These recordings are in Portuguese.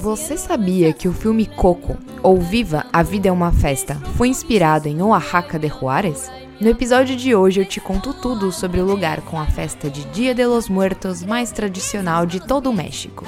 Você sabia que o filme Coco, ou Viva, a Vida é uma Festa, foi inspirado em Oaxaca de Juárez? No episódio de hoje eu te conto tudo sobre o lugar com a festa de Dia de los Muertos mais tradicional de todo o México.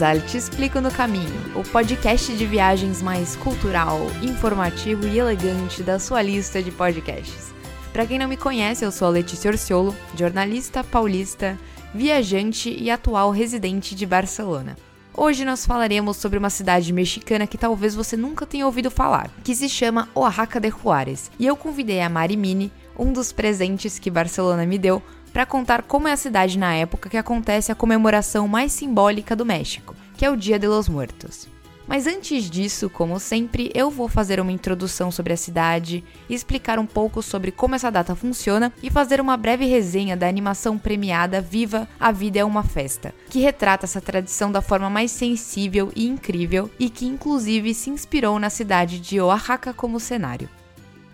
Te Explico no Caminho, o podcast de viagens mais cultural, informativo e elegante da sua lista de podcasts. Para quem não me conhece, eu sou a Letícia Orciolo, jornalista paulista, viajante e atual residente de Barcelona. Hoje nós falaremos sobre uma cidade mexicana que talvez você nunca tenha ouvido falar, que se chama Oaxaca de Juárez. E eu convidei a Mari Mini, um dos presentes que Barcelona me deu, para contar como é a cidade na época que acontece a comemoração mais simbólica do México, que é o Dia de los Muertos. Mas antes disso, como sempre, eu vou fazer uma introdução sobre a cidade, explicar um pouco sobre como essa data funciona e fazer uma breve resenha da animação premiada Viva a Vida é uma Festa, que retrata essa tradição da forma mais sensível e incrível e que inclusive se inspirou na cidade de Oaxaca como cenário.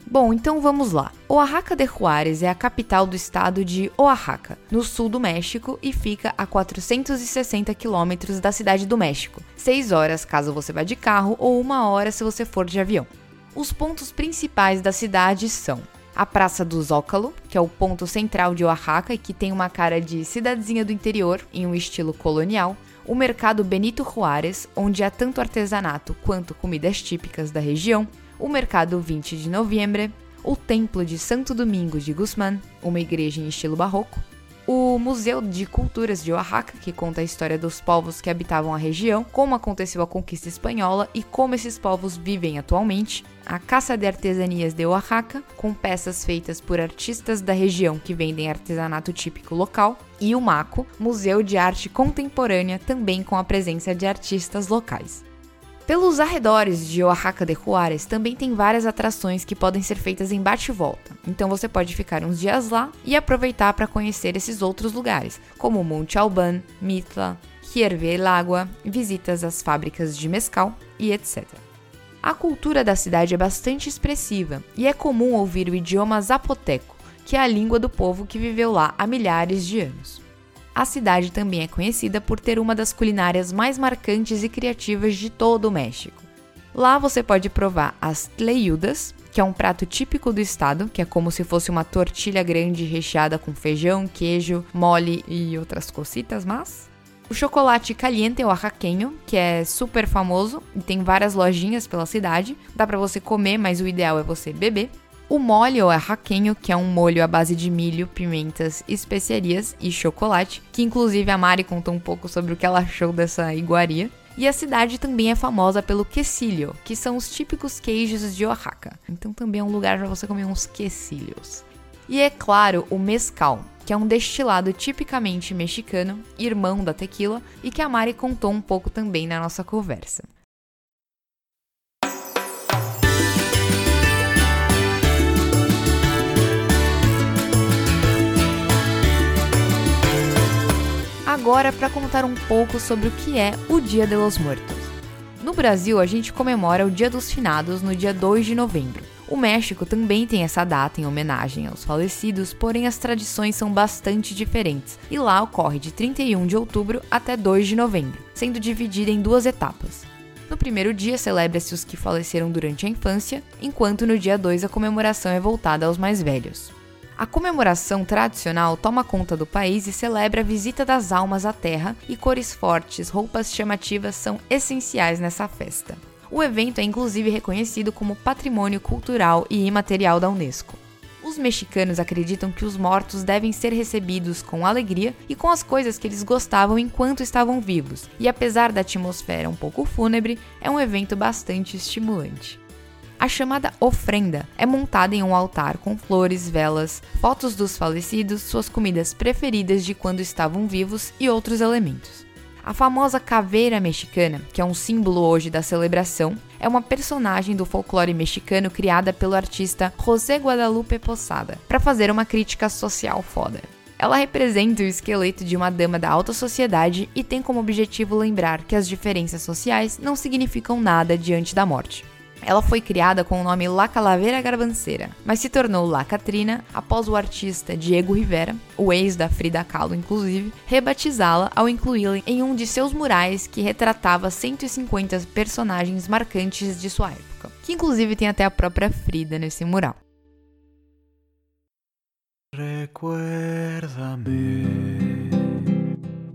Bom, então vamos lá. Oaxaca de Juárez é a capital do estado de Oaxaca, no sul do México, e fica a 460 quilômetros da cidade do México, 6 horas caso você vá de carro ou uma hora se você for de avião. Os pontos principais da cidade são a Praça do Zócalo, que é o ponto central de Oaxaca e que tem uma cara de cidadezinha do interior em um estilo colonial, o Mercado Benito Juárez, onde há tanto artesanato quanto comidas típicas da região, o Mercado 20 de Novembro, o Templo de Santo Domingo de Guzmán, uma igreja em estilo barroco, o Museu de Culturas de Oaxaca, que conta a história dos povos que habitavam a região, como aconteceu a conquista espanhola e como esses povos vivem atualmente, a Caça de Artesanias de Oaxaca, com peças feitas por artistas da região que vendem artesanato típico local, e o MACO, Museu de Arte Contemporânea, também com a presença de artistas locais. Pelos arredores de Oaxaca de Juárez também tem várias atrações que podem ser feitas em bate-volta, então você pode ficar uns dias lá e aproveitar para conhecer esses outros lugares, como Monte Alban, Mitla, Hierve el Agua, visitas às fábricas de mescal e etc. A cultura da cidade é bastante expressiva e é comum ouvir o idioma zapoteco, que é a língua do povo que viveu lá há milhares de anos. A cidade também é conhecida por ter uma das culinárias mais marcantes e criativas de todo o México. Lá você pode provar as tleiudas, que é um prato típico do estado, que é como se fosse uma tortilha grande recheada com feijão, queijo, mole e outras cositas, mas o chocolate caliente oaxaquenho, que é super famoso e tem várias lojinhas pela cidade. Dá para você comer, mas o ideal é você beber. O molho ou arraquenho, que é um molho à base de milho, pimentas, especiarias e chocolate, que inclusive a Mari contou um pouco sobre o que ela achou dessa iguaria. E a cidade também é famosa pelo quesilho, que são os típicos queijos de Oaxaca. Então também é um lugar para você comer uns quesilhos. E é claro, o mezcal, que é um destilado tipicamente mexicano, irmão da tequila, e que a Mari contou um pouco também na nossa conversa. Agora para contar um pouco sobre o que é o Dia de los Muertos. No Brasil, a gente comemora o Dia dos Finados no dia 2 de novembro. O México também tem essa data em homenagem aos falecidos, porém as tradições são bastante diferentes, e lá ocorre de 31 de outubro até 2 de novembro, sendo dividida em duas etapas. No primeiro dia celebra-se os que faleceram durante a infância, enquanto no dia 2 a comemoração é voltada aos mais velhos. A comemoração tradicional toma conta do país e celebra a visita das almas à terra, e cores fortes, roupas chamativas são essenciais nessa festa. O evento é inclusive reconhecido como Patrimônio Cultural e Imaterial da Unesco. Os mexicanos acreditam que os mortos devem ser recebidos com alegria e com as coisas que eles gostavam enquanto estavam vivos, e apesar da atmosfera um pouco fúnebre, é um evento bastante estimulante. A chamada ofrenda é montada em um altar com flores, velas, fotos dos falecidos, suas comidas preferidas de quando estavam vivos e outros elementos. A famosa caveira mexicana, que é um símbolo hoje da celebração, é uma personagem do folclore mexicano criada pelo artista José Guadalupe Posada para fazer uma crítica social foda. Ela representa o esqueleto de uma dama da alta sociedade e tem como objetivo lembrar que as diferenças sociais não significam nada diante da morte. Ela foi criada com o nome La Calaveira Garbanceira, mas se tornou La Catrina após o artista Diego Rivera, o ex da Frida Kahlo inclusive, rebatizá-la ao incluí-la em um de seus murais que retratava 150 personagens marcantes de sua época, que inclusive tem até a própria Frida nesse mural.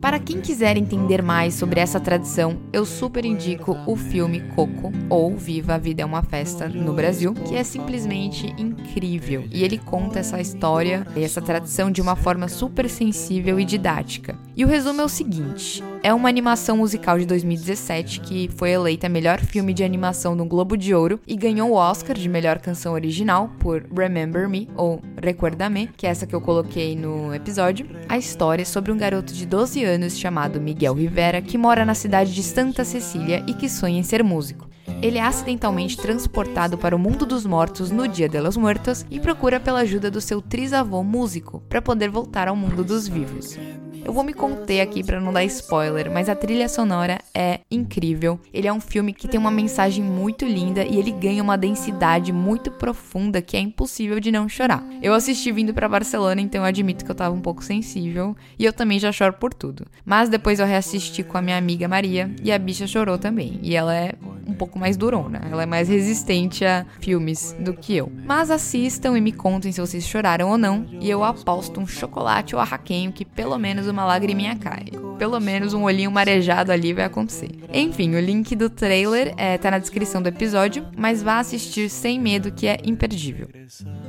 Para quem quiser entender mais sobre essa tradição, eu super indico o filme Coco ou Viva a Vida é uma Festa no Brasil, que é simplesmente incrível. E ele conta essa história e essa tradição de uma forma super sensível e didática. E o resumo é o seguinte: é uma animação musical de 2017 que foi eleita melhor filme de animação no Globo de Ouro e ganhou o Oscar de melhor canção original por Remember Me ou Recuérdame, que é essa que eu coloquei no episódio. A história é sobre um garoto de 12 anos chamado Miguel Rivera que mora na cidade de Santa Cecília e que sonha em ser músico. Ele é acidentalmente transportado para o mundo dos mortos no Dia de los Muertos e procura pela ajuda do seu trisavô músico para poder voltar ao mundo dos vivos. Eu vou me conter aqui para não dar spoiler, mas a trilha sonora é incrível. Ele é um filme que tem uma mensagem muito linda e ele ganha uma densidade muito profunda que é impossível de não chorar. Eu assisti vindo para Barcelona, então eu admito que eu tava um pouco sensível e eu também já choro por tudo. Mas depois eu reassisti com a minha amiga Maria e a bicha chorou também. E ela é um pouco mais durona, ela é mais resistente a filmes do que eu. Mas assistam e me contem se vocês choraram ou não, e eu aposto um chocolate ou arraquenho que pelo menos uma lagriminha cai. Pelo menos um olhinho marejado ali vai acontecer. Enfim, o link do trailer é, tá na descrição do episódio, mas vá assistir sem medo que é imperdível.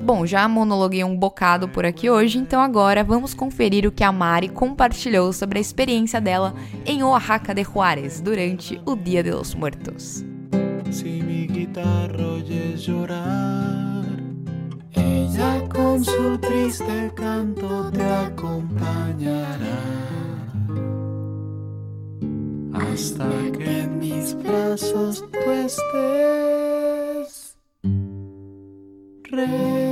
Bom, já monologuei um bocado por aqui hoje, então agora vamos conferir o que a Mari compartilhou sobre a experiência dela em Oaxaca de Juárez durante o Dia de los Muertos. Si mi guitarra llorar, ella con su triste canto te acompañará. Hasta que en mis brazos tú estés. de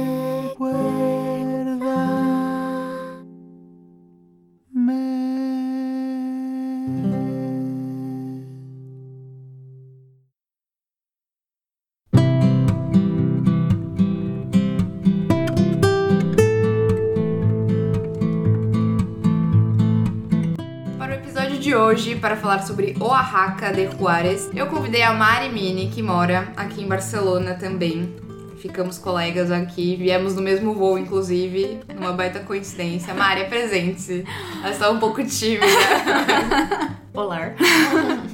hoje para falar sobre Oaxaca de Juárez. Eu convidei a Mari Mini, que mora aqui em Barcelona também. Ficamos colegas aqui, viemos no mesmo voo, inclusive, uma baita coincidência. Mari, apresente-se. Ela está um pouco tímida. Olá,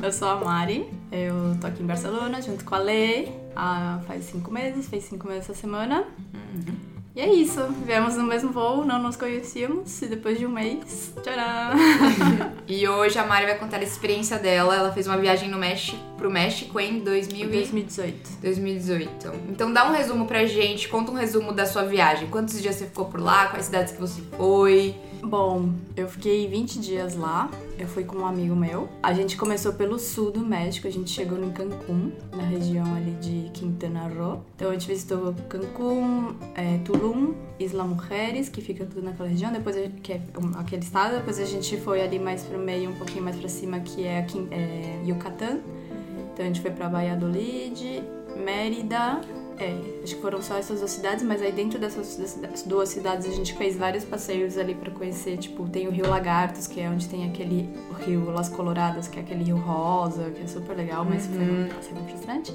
eu sou a Mari, eu tô aqui em Barcelona junto com a Lê há faz cinco meses, fez cinco meses essa semana. Uhum. E é isso, viemos no mesmo voo, não nos conhecíamos e depois de um mês, tcharam! e hoje a Mari vai contar a experiência dela. Ela fez uma viagem no México, pro México em 2000 2018. 2018. Então dá um resumo pra gente, conta um resumo da sua viagem. Quantos dias você ficou por lá? Quais cidades que você foi? Bom, eu fiquei 20 dias lá. Eu fui com um amigo meu. A gente começou pelo sul do México. A gente chegou em Cancún, na região ali de Quintana Roo. Então a gente visitou Cancún, é, Tulum, Isla Mujeres, que fica tudo naquela região. Depois que é aquele estado. Depois a gente foi ali mais pro meio, um pouquinho mais para cima, que é, é Yucatán. Então a gente foi para Valladolid, Mérida, é, acho que foram só essas duas cidades, mas aí dentro dessas duas cidades a gente fez vários passeios ali para conhecer, tipo, tem o Rio Lagartos, que é onde tem aquele Rio Las Coloradas, que é aquele rio rosa, que é super legal, mas uhum. foi um passeio frustrante.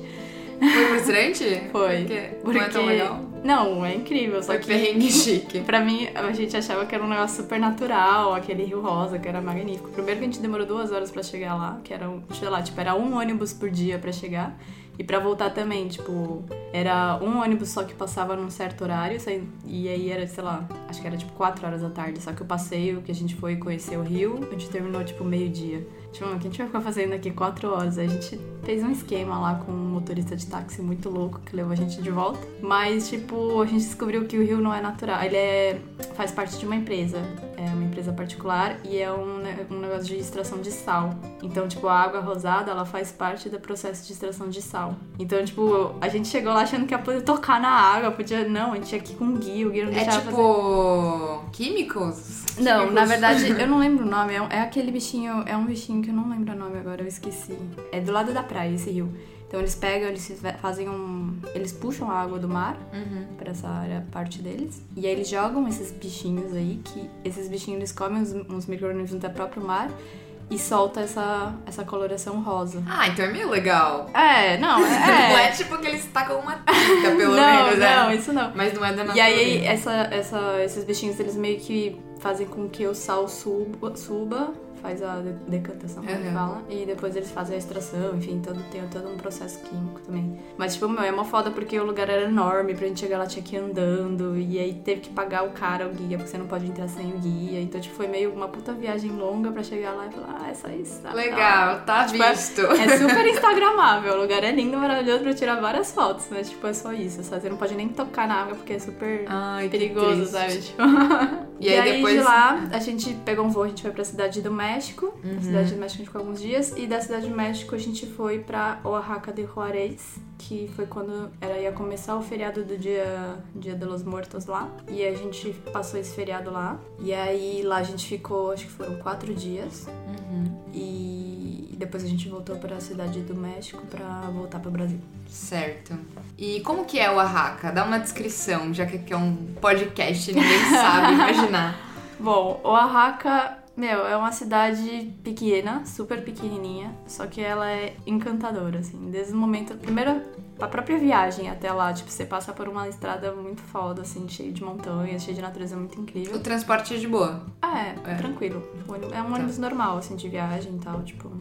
Foi frustrante? Foi. Porque, Porque não é tão legal? Não, é incrível, só foi que... perrengue chique. Pra mim, a gente achava que era um negócio super natural, aquele rio rosa, que era magnífico. Primeiro que a gente demorou duas horas para chegar lá, que era, sei lá, tipo, era um ônibus por dia para chegar. E para voltar também, tipo, era um ônibus só que passava num certo horário, e aí era, sei lá, acho que era tipo 4 horas da tarde. Só que o passeio que a gente foi conhecer o Rio, a gente terminou tipo meio-dia. Tipo, o que a gente vai ficar fazendo aqui 4 horas? A gente fez um esquema lá com um motorista de táxi muito louco que levou a gente de volta. Mas, tipo, a gente descobriu que o rio não é natural. Ele é, faz parte de uma empresa é uma empresa particular e é um, um negócio de extração de sal. Então, tipo, a água rosada, ela faz parte do processo de extração de sal. Então, tipo, a gente chegou lá achando que ia poder tocar na água, podia... Não, a gente tinha que ir com um guia, o guia não É deixava fazer... tipo. Químicos? Não, Químicos. na verdade, eu não lembro o nome. É, um- é aquele bichinho, é um bichinho que eu não lembro o nome agora, eu esqueci. É do lado da praia, esse rio. Então eles pegam, eles fazem um. Eles puxam a água do mar Uhum. pra essa área, parte deles. E aí eles jogam esses bichinhos aí, que esses bichinhos eles comem uns, uns micro-organismos do próprio mar e solta essa, essa coloração rosa. Ah, então é meio legal. É, não, Não é. é tipo que eles tacam uma tinta, pelo não, menos, né? não, isso não. Mas não é da E natureza. aí, essa, essa, esses bichinhos, eles meio que fazem com que o sal suba, suba faz a de- decantação, como Uhum. fala, e depois eles fazem a extração, enfim, todo, tem todo um processo químico também. Mas, tipo, meu, é uma foda porque o lugar era enorme, pra gente chegar lá tinha que ir andando, e aí teve que pagar o cara, o guia, porque você não pode entrar sem o guia. Então, tipo, foi meio uma puta viagem longa pra chegar lá e falar, ah, é só isso. tá, Legal, tá Tipo, é- visto. é super instagramável, o lugar é lindo, maravilhoso pra tirar várias fotos, mas tipo, é só isso, sabe? Você não pode nem tocar na água porque é super Ai, perigoso, sabe? Tipo... E aí depois- de lá, a gente pegou um voo, a gente foi pra cidade do México. Uhum. Na cidade do México a gente ficou alguns dias. E da cidade do México a gente foi pra Oaxaca de Juarez, que foi quando era, ia começar o feriado do dia, dia de los Mortos lá. E a gente passou esse feriado lá. E aí lá a gente ficou, acho que foram quatro dias. Uhum. E depois a gente voltou pra cidade do México pra voltar pro Brasil. Certo. E como que é o Oaxaca? Dá uma descrição, já que aqui é um podcast ninguém sabe imaginar. Bom, Oaxaca, meu, é uma cidade pequena, super pequenininha, só que ela é encantadora, assim. Desde o momento, primeiro, a própria viagem até lá, tipo, você passa por uma estrada muito foda, assim, cheio de montanhas, cheio de natureza muito O incrível. transporte é de boa. Ah, é, É. tranquilo. O É um ônibus normal, assim, de viagem e tal, tipo,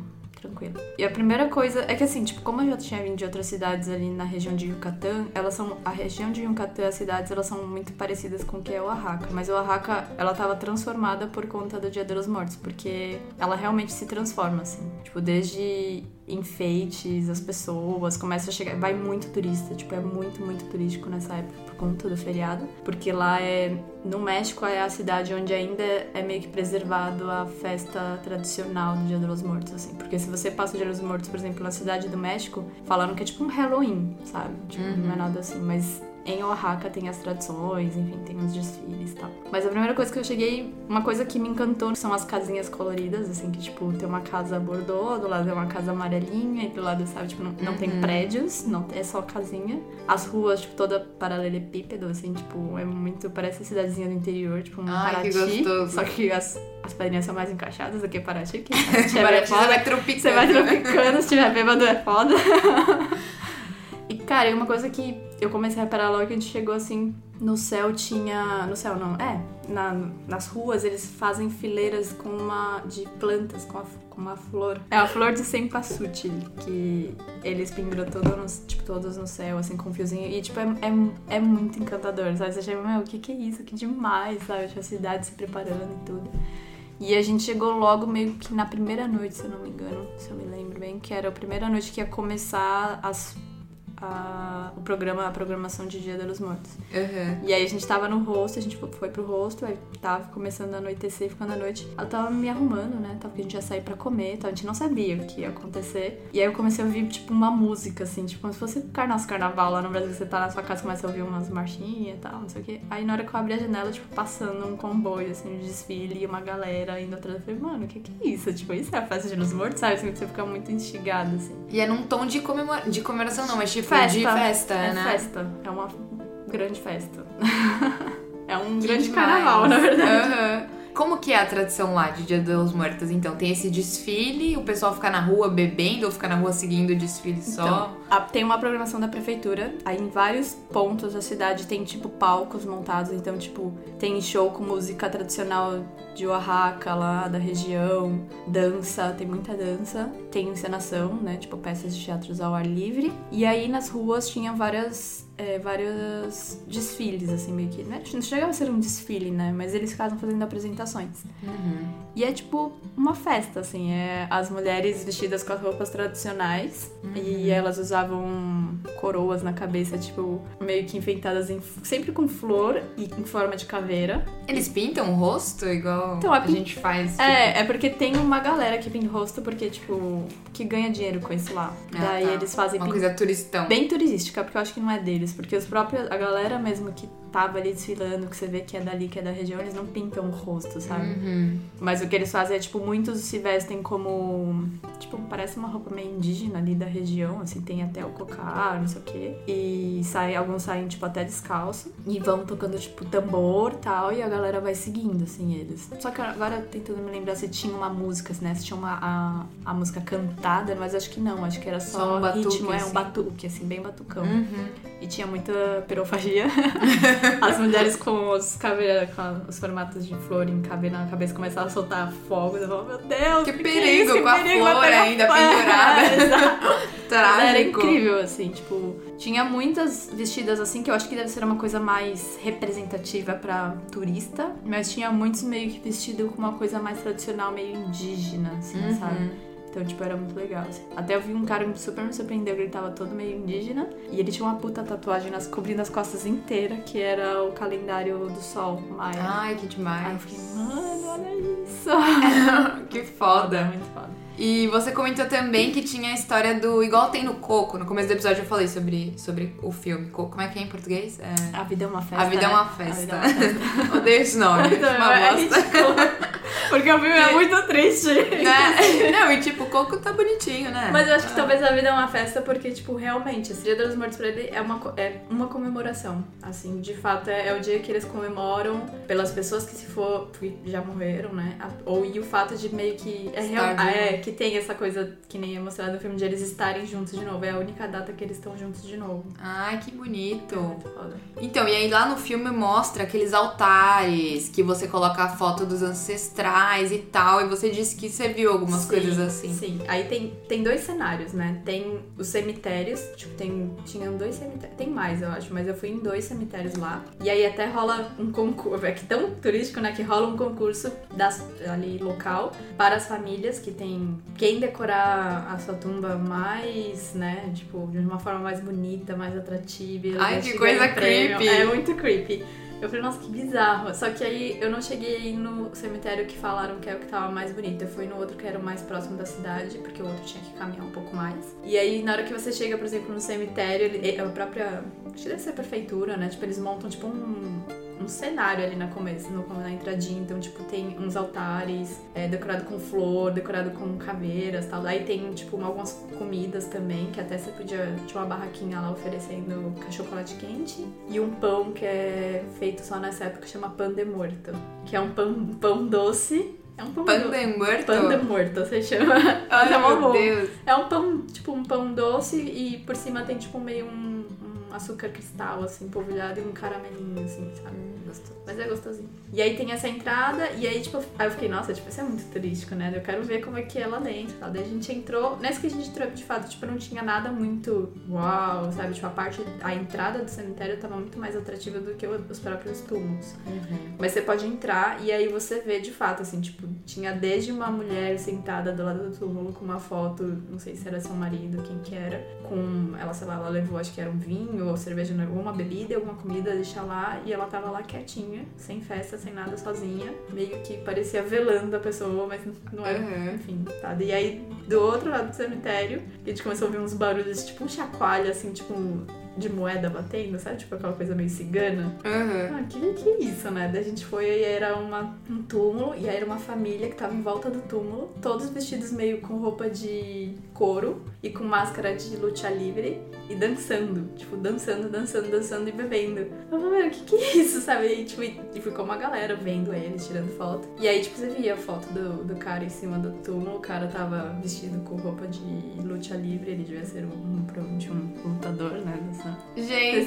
tranquilo. E a primeira coisa é que, assim, tipo, como eu já tinha vindo de outras cidades ali na região de Yucatán, elas são. A região de Yucatán, as cidades, elas são muito parecidas com o que é Oaxaca. Mas Oaxaca, ela tava transformada por conta do Dia dos Mortos, porque ela realmente se transforma, assim. Tipo, desde enfeites, as pessoas, começa a chegar. Vai muito turista, tipo, é muito, muito turístico nessa época por conta do feriado. Porque lá é. No México é a cidade onde ainda é meio que preservado a festa tradicional do Dia dos Mortos, assim. Porque se você passa o Dia dos Mortos, por exemplo, na cidade do México, falando que é tipo um Halloween, sabe? Tipo, não é nada assim, mas. Em Oaxaca tem as tradições, enfim, tem os desfiles e tal. Mas a primeira coisa que eu cheguei, uma coisa que me encantou são as casinhas coloridas, assim, que tipo, tem uma casa bordô, do lado é uma casa amarelinha, e do lado, sabe, tipo, não, não tem prédios, não é só casinha. As ruas, tipo, toda paralelepípedo, assim, tipo, é muito, parece cidadezinha do interior, tipo, um Ai, que Paraty. gostoso. Só que as, as pedrinhas são mais encaixadas do que Paraty, que se tiver Agora você foda, vai tropicando. você vai tropicando, se tiver bêbado é foda. cara, e uma coisa que eu comecei a reparar logo que a gente chegou assim, no céu tinha. No céu não, é. Na, nas ruas eles fazem fileiras com uma. de plantas, com, a, com uma flor. É a flor de cempasútil, que eles penduram todo nos, tipo, todos no céu, assim, com um fiozinho. E, tipo, é, é, é muito encantador, sabe? Você chega, meu, o que, que é isso? Que demais, sabe? Tipo, a cidade se preparando e tudo. E a gente chegou logo meio que na primeira noite, se eu não me engano, se eu me lembro bem, que era a primeira noite que ia começar as, a, o programa, a programação de Dia dos Mortos. Uhum. E aí a gente tava no rosto, a gente foi pro rosto, aí tava começando a anoitecer, ficando a noite. Ela tava me arrumando, né? Tava, porque a gente ia sair pra comer, então a gente não sabia o que ia acontecer. E aí eu comecei a ouvir, tipo, uma música, assim, tipo, como se fosse nosso carnaval lá no Brasil, você tá na sua casa, começa a ouvir umas marchinhas e tal, não sei o quê. Aí na hora que eu abri a janela, tipo, passando um comboio, assim, de desfile e uma galera indo atrás, eu falei, mano, o que que é isso? Tipo, isso é a festa de Los Mortos, sabe? Assim, você fica muito instigado, assim. E é num tom de, comemora... de comemoração, não, mas tipo Festa. de festa, é né? festa. É uma grande festa. é um grande demais. carnaval, na verdade. Aham. Como que é a tradição lá de Dia dos Mortos? Então, tem esse desfile, o pessoal fica na rua bebendo ou fica na rua seguindo o desfile só? Então, tem uma programação da prefeitura, aí em vários pontos da cidade tem, tipo, palcos montados. Então, tipo, tem show com música tradicional de Oaxaca lá, da região, dança, tem muita dança. Tem encenação, né? Tipo, peças de teatros ao ar livre. E aí nas ruas tinha várias é, vários desfiles, assim, meio que. Né? Não chegava a ser um desfile, né? Mas eles ficavam fazendo apresentações. Uhum. E é tipo uma festa, assim. É as mulheres vestidas com as roupas tradicionais. E elas usavam coroas na cabeça, tipo, meio que enfeitadas em, sempre com flor e em forma de caveira. Eles pintam o rosto igual Então, a a pin- gente faz. tipo, É, é porque tem uma galera que pinta o rosto porque, tipo, que ganha dinheiro com isso lá. Ah, Daí tá. eles fazem Uma pin- coisa turistão. bem turística, porque eu acho que não é deles, porque os próprios, a galera mesmo que tava ali desfilando, que você vê que é dali, que é da região, eles não pintam o rosto, sabe? Uhum. Mas o que eles fazem é, tipo, muitos se vestem como. Tipo, parece uma roupa meio indígena ali da região, assim, tem até o cocar, não sei o quê. E sai, alguns saem, tipo, até descalço. E vão tocando, tipo, tambor e tal, e a galera vai seguindo, assim, eles. Só que agora tentando me lembrar se tinha uma música, né? Se tinha uma, a, a música cantada, mas acho que não, acho que era só, Só um batuque, ritmo, é um assim. batuque, assim, bem batucão. Uhum. E tinha muita pirofagia. As mulheres com os caveira, com os formatos de flor em caveira na cabeça começavam a soltar fogos. Eu falava, meu Deus, Que que perigo, é? Que com a flor ainda fogo." pendurada. É. Mas era Trágico. incrível, assim, tipo, tinha muitas vestidas assim que eu acho que deve ser uma coisa mais representativa pra turista, mas tinha muitos meio que vestido com uma coisa mais tradicional, meio indígena, assim, Uhum. sabe? Então, tipo, era muito legal. assim. Até eu vi um cara que super me surpreendeu, que ele tava todo meio indígena. E ele tinha uma puta tatuagem nas, cobrindo as costas inteiras, que era o calendário do sol, Maia. Ai, que Aí eu demais. fiquei, mano, olha isso. que foda. Muito foda. E você comentou também que tinha a história do. Igual tem no Coco. No começo do episódio eu falei sobre, sobre o filme. Coco, como é que é em português? É... A vida é uma festa. A vida é né? uma A festa. é uma festa. Odeio esse nome. acho Então, uma é bosta. Porque o filme é muito triste. Né? Não, e tipo, o Coco tá bonitinho, né? Mas eu acho que talvez a vida é uma festa porque, tipo, realmente, esse Dia dos Mortos pra ele é uma, é uma comemoração. Assim, de fato, é, é o dia que eles comemoram pelas pessoas que se for, que já morreram, né? A- Ou e o fato de meio que. É, real, ah, é que tem essa coisa que nem é mostrado no filme de eles estarem juntos de novo. É a única data que eles estão juntos de novo. Ai, que bonito. Muito foda. Então, e aí lá no filme mostra aqueles altares que você coloca a foto dos ancestrais e tal. E você disse que você viu algumas Sim, coisas assim. Sim, aí tem, tem dois cenários, né? Tem os cemitérios, tipo, tem, tinham dois cemitérios, tem mais, eu acho, mas eu fui em dois cemitérios lá. E aí até rola um concurso, é que tão turístico, né? Que rola um concurso das, ali local para as famílias que tem quem decorar a sua tumba mais, né? Tipo, de uma forma mais bonita, mais atrativa. Ai, que coisa creepy. É muito creepy. Eu falei, nossa, que bizarro. Só que aí eu não cheguei no cemitério que falaram que é o que tava mais bonito. Eu fui no outro que era o mais próximo da cidade, porque o outro tinha que caminhar um pouco mais. E aí, na hora que você chega, por exemplo, no cemitério, ele- a própria. Acho que deve ser a prefeitura, né? Tipo, eles montam tipo um. Cenário ali na começo, no, na entradinha. Então, tipo, tem uns altares é, decorado com flor, decorado com caveiras e tal. Aí tem, tipo, algumas comidas também, que até você podia. Tinha uma barraquinha lá oferecendo chocolate quente. E um pão que é feito só nessa época, chama pan de morto. Que é um pão, pão doce. É um pão doce. de muerto? Pan de morto, você chama. Ai, É meu bom. Deus. É um pão, tipo um pão doce e por cima tem tipo meio um açúcar cristal, assim, polvilhado e um caramelinho, assim, sabe? Gostoso. Mas é gostosinho. E aí tem essa entrada, e aí, tipo, aí eu fiquei, nossa, tipo, isso é muito turístico, né? Eu quero ver como é que é lá dentro. Tá? Daí a gente entrou. Nessa que a gente entrou, de fato, tipo, não tinha nada muito uau, sabe? Tipo, a parte. A entrada do cemitério tava muito mais atrativa do que os próprios túmulos. Mas você pode entrar e aí você vê de fato, assim, tipo, tinha desde uma mulher sentada do lado do túmulo com uma foto, não sei se era seu marido, quem que era, com. Ela, sei lá, ela levou, acho que era um vinho ou cerveja, ou uma bebida, alguma comida, deixar lá, e ela tava lá quietinha, sem festa, sem nada, sozinha, meio que parecia velando a pessoa, mas não era. Uhum. Enfim, tá? E aí, do outro lado do cemitério, a gente começou a ouvir uns barulhos, tipo um chacoalho, assim, tipo, de moeda batendo, sabe? Tipo aquela coisa meio cigana. Uhum. Ah, que, que isso, né? Daí a gente foi e era uma, um túmulo, e aí era uma família que tava em volta do túmulo, todos vestidos meio com roupa de couro e com máscara de luta livre e dançando. Tipo, dançando, dançando, dançando e bebendo. Eu falei, mano, que que é isso, sabe? E, tipo, e ficou uma galera vendo eles, tirando foto. E aí, tipo, você via a foto do, do cara em cima do túmulo, o cara tava vestido com roupa de luta livre, ele devia ser um, provavelmente um lutador, né? Dessa,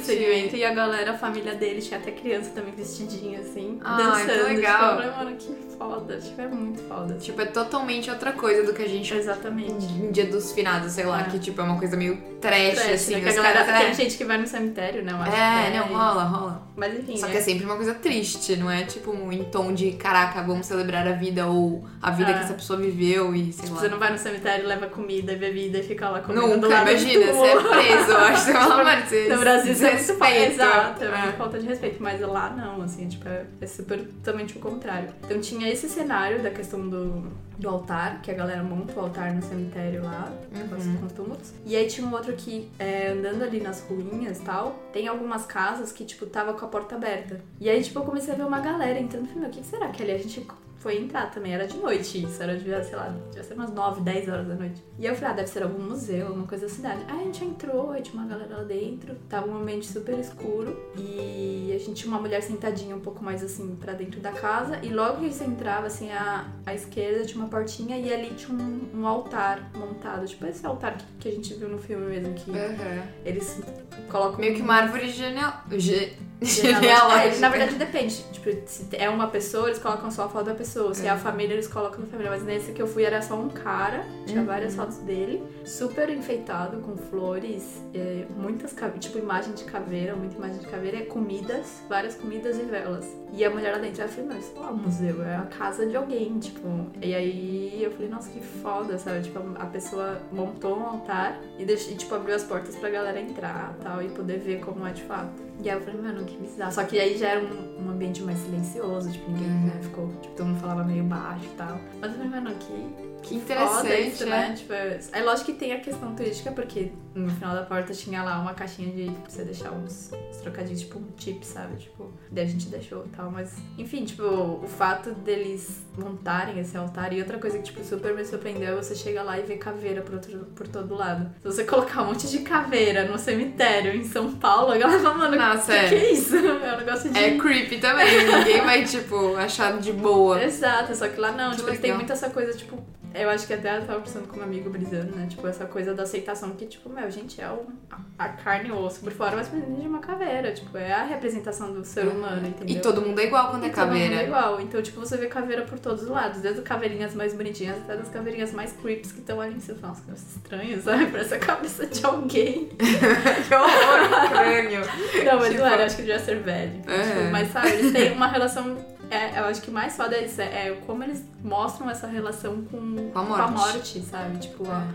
segmento. Gente. E a galera, a família dele, tinha até criança também vestidinha assim, que dançando. legal. Tipo, mano, que foda. Tipo, é muito foda. Tipo, é totalmente outra coisa do que a gente Exatamente. em dia dos finados. sei lá, É. que tipo é uma coisa meio trash, Trash, assim. Né? Que os a galera, caras, tem é, gente que vai no cemitério, né? Eu acho é, que não, rola, rola. Mas enfim, Só né? que é sempre uma coisa triste, não é tipo em tom de caraca, vamos celebrar a vida ou a vida É. que essa pessoa viveu e sei Tipo, lá. você não vai no cemitério, leva comida e bebida e fica lá comendo do Nunca, lado do imagina, túmulo. você é preso, eu acho. Você fala, mano, você No Brasil isso é muito falta, exato, é É. falta de respeito, mas lá não, assim, tipo, é, é super totalmente o contrário. Então tinha esse cenário da questão do, do altar, que a galera monta o altar no cemitério lá, Uhum. com os túmulos. E aí tinha um outro que, é, andando ali nas ruínas e tal, tem algumas casas que, tipo, tava com a porta aberta. E aí, tipo, eu comecei a ver uma galera entrando, falei, meu, o que será que é ali? A gente foi entrar também, era de noite isso, era devia, sei lá, devia ser umas 9, 10 horas da noite. E eu falei, ah, deve ser algum museu, alguma coisa da cidade. Aí a gente entrou, aí tinha uma galera lá dentro, tava um ambiente super escuro e a gente tinha uma mulher sentadinha um pouco mais assim pra dentro da casa e logo que você entrava, assim, à, à esquerda tinha uma portinha e ali tinha um, um altar montado, tipo esse altar que, que a gente viu no filme mesmo, que Aham. eles colocam... Meio que uma árvore geneal... ge- Genealógica. É, na verdade depende. Tipo, se é uma pessoa, eles colocam só a foto da pessoa. Se é, É. a família, eles colocam a família. Mas nesse que eu fui era só um cara. Tinha Uhum. várias fotos dele. Super enfeitado, com flores. é, muitas cave- Tipo, imagem de caveira. Muita imagem de caveira. É comidas. Várias comidas e velas. E a mulher lá dentro, eu falei, não, isso não é um museu. É a casa de alguém, tipo. E aí eu falei, nossa, que foda, sabe? Tipo, a pessoa montou um altar e, deixou, e tipo, abriu as portas pra galera entrar tal. E poder ver como é de fato. E aí eu falei, mano, que bizarro. Só que aí já era um, um ambiente mais silencioso, tipo, ninguém Uhum. né, ficou, tipo, todo mundo falava meio baixo e tal. Mas eu falei, mano, que, Que interessante, isso, né? né? Tipo, é lógico que tem a questão turística, porque no final da porta tinha lá uma caixinha de pra você deixar uns, uns trocadinhos, tipo um tip, sabe? Tipo, daí a gente deixou e tal. Mas, enfim, tipo, o fato deles montarem esse altar e outra coisa que, tipo, super me surpreendeu é você chega lá e vê caveira por, outro, por todo lado. Se você colocar um monte de caveira no cemitério em São Paulo, a galera fala, mano, Nossa, que, é. que é isso? É um negócio de. É creepy também, ninguém vai, tipo, achar de boa. Exato, só que lá não, Que tipo, tem legal. muito essa coisa, tipo, eu acho que até eu tava conversando com um amigo brisando, né? Tipo, essa coisa da aceitação que, tipo, meu, gente, é o, a, a carne e osso por fora, mas dentro de uma caveira. Tipo, é a representação do ser humano, entendeu? E todo mundo é igual quando é E todo mundo caveira. é igual. Então, tipo, você vê caveira por todos os lados. Desde as caveirinhas mais bonitinhas até das caveirinhas mais creeps que estão ali em cima. Nossa, que estranho, sabe? Parece a cabeça de alguém. que horror, crânio. Não, mas Tipo- não era, acho que devia ser velho. É. Tipo, mas sabe, eles têm uma relação. É, eu acho que mais foda é isso, é, é como eles mostram essa relação com, Com a morte. sabe? Tipo, a-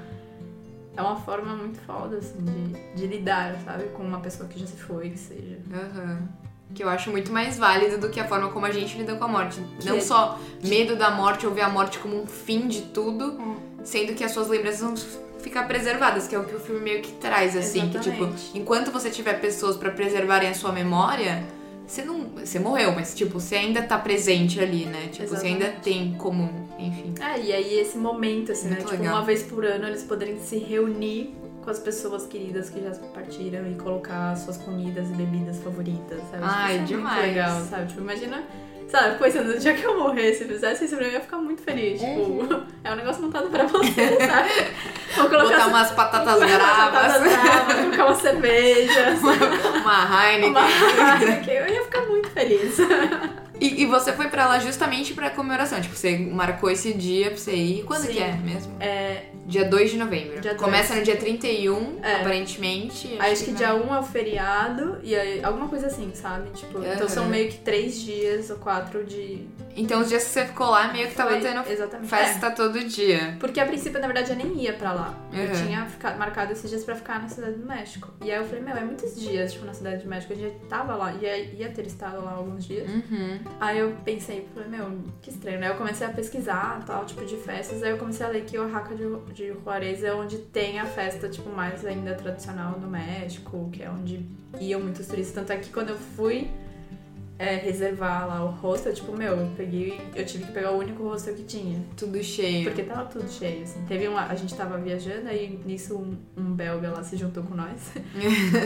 é uma forma muito foda, assim, de, de lidar, sabe? Com uma pessoa que já se foi, que seja. Aham. Que eu acho muito mais válido do que a forma como a gente lida com a morte. Que Não é- só medo da morte ou ver a morte como um fim de tudo, Hum. sendo que as suas lembranças vão ficar preservadas, que é o que o filme meio que traz, assim. Que, tipo, Exatamente. enquanto você tiver pessoas pra preservarem a sua memória, você não. Você morreu, mas, tipo, você ainda tá presente ali, né? Tipo, você ainda Exatamente. tem como. Enfim. É, e aí esse momento, assim, né? Muito Tipo, legal. uma vez por ano eles poderem se reunir com as pessoas queridas que já partiram e colocar suas comidas e bebidas favoritas, sabe? Ai, tipo, é demais. Legal, sabe? Tipo, imagina. Sabe, pensando, no dia que eu morresse, se fizesse isso pra mim, eu ia ficar muito feliz. Tipo, é um negócio montado pra você, sabe? Vou colocar Botar umas batatas bravas, bravas, colocar uma cerveja, uma Heineken. uma que eu ia ficar muito feliz. E, e você foi pra lá justamente pra comemoração. Tipo, você marcou esse dia pra você ir. Quando Sim. que é mesmo? É, Dia 2 de novembro. Dia. Começa no dia 31, É. aparentemente. Aí acho que vai- dia 1 é o feriado e aí alguma coisa assim, sabe? Tipo, então são meio que três dias ou quatro de. Então os dias que você ficou lá, meio que tava Foi- tendo exatamente. festa todo dia. É, porque a princípio, na verdade, eu nem ia pra lá. Eu Uhum. tinha ficado, marcado esses dias pra ficar na Cidade do México. E aí eu falei, meu, é muitos dias, tipo, na Cidade do México. A gente tava lá, ia, ia ter estado lá alguns dias. Uhum. Aí eu pensei, falei, meu, que estranho, né? Eu comecei a pesquisar tal, tipo, de festas. Aí eu comecei a ler que Oaxaca de, de Juarez é onde tem a festa, tipo, mais ainda tradicional no México, que é onde iam muitos turistas. Tanto é que quando eu fui é, reservar lá o hostel, tipo, meu, eu peguei, eu tive que pegar o único hostel que tinha. Tudo cheio. Porque tava tudo cheio, assim. Teve uma. A gente tava viajando, aí nisso um, um belga lá se juntou com nós.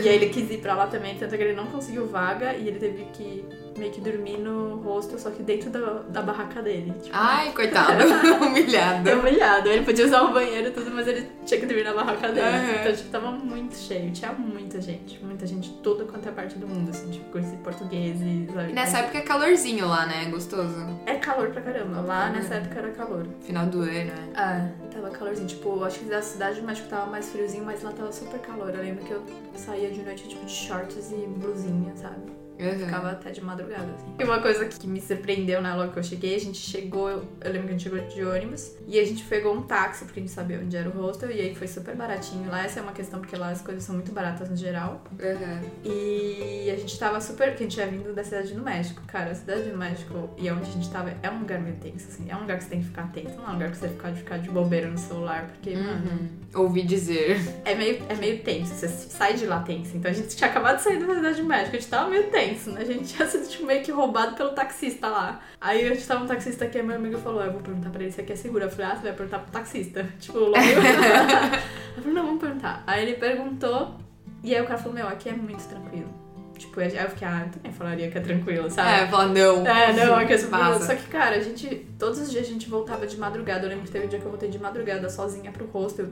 e aí ele quis ir pra lá também, tanto que ele não conseguiu vaga e ele teve que meio que dormir no rosto, só que dentro da, da barraca dele. Tipo, Ai, coitado. Humilhado. é humilhado. Ele podia usar o banheiro e tudo, mas ele tinha que dormir na barraca dele. Aham. Então, tipo, tava muito cheio. Tinha muita gente. Muita gente de toda quanto é parte do mundo, assim. Tipo, conheci portugueses, sabe? E nessa época é calorzinho lá, né? Gostoso. É calor pra caramba. Lá Uhum. nessa época era calor. Final do ano, né? Ah, tava calorzinho. Tipo, acho que da cidade do México tava mais friozinho, mas lá tava super calor. Eu lembro que eu saía de noite, tipo, de shorts e blusinha, sabe? Uhum. Ficava até de madrugada, assim. E uma coisa que me surpreendeu, né, logo que eu cheguei, a gente chegou, eu lembro que a gente chegou de ônibus, e a gente pegou um táxi, porque a gente sabia onde era o hostel, e aí foi super baratinho. Lá essa é uma questão, porque lá as coisas são muito baratas no geral. Uhum. E a gente tava super. Porque a gente tinha vindo da cidade do México. Cara, a cidade do México e onde a gente tava é um lugar meio tenso, assim. É um lugar que você tem que ficar atento. Não é um lugar que você ficar de ficar de bobeira no celular, porque, mano, Uhum. Ouvi dizer. é meio, é meio tenso. Você sai de lá tenso. Então a gente tinha acabado de sair da cidade do México, a gente tava meio tenso, né? A gente tinha sido tipo, meio que roubado pelo taxista lá. Aí a gente tava um taxista aqui, meu amigo falou: "Ah, Eu vou perguntar pra ele se aqui é seguro. Eu falei: Ah, você vai perguntar pro taxista. Tipo, logo. eu falei: Não, vamos perguntar. Aí ele perguntou, e aí o cara falou: Meu, aqui é muito tranquilo. Tipo, aí eu fiquei, ah, eu também falaria que é tranquilo, sabe? É, fala não. É, não, é que é. Só que, cara, a gente. Todos os dias a gente voltava de madrugada. Eu lembro que teve um dia que eu voltei de madrugada sozinha pro hostel.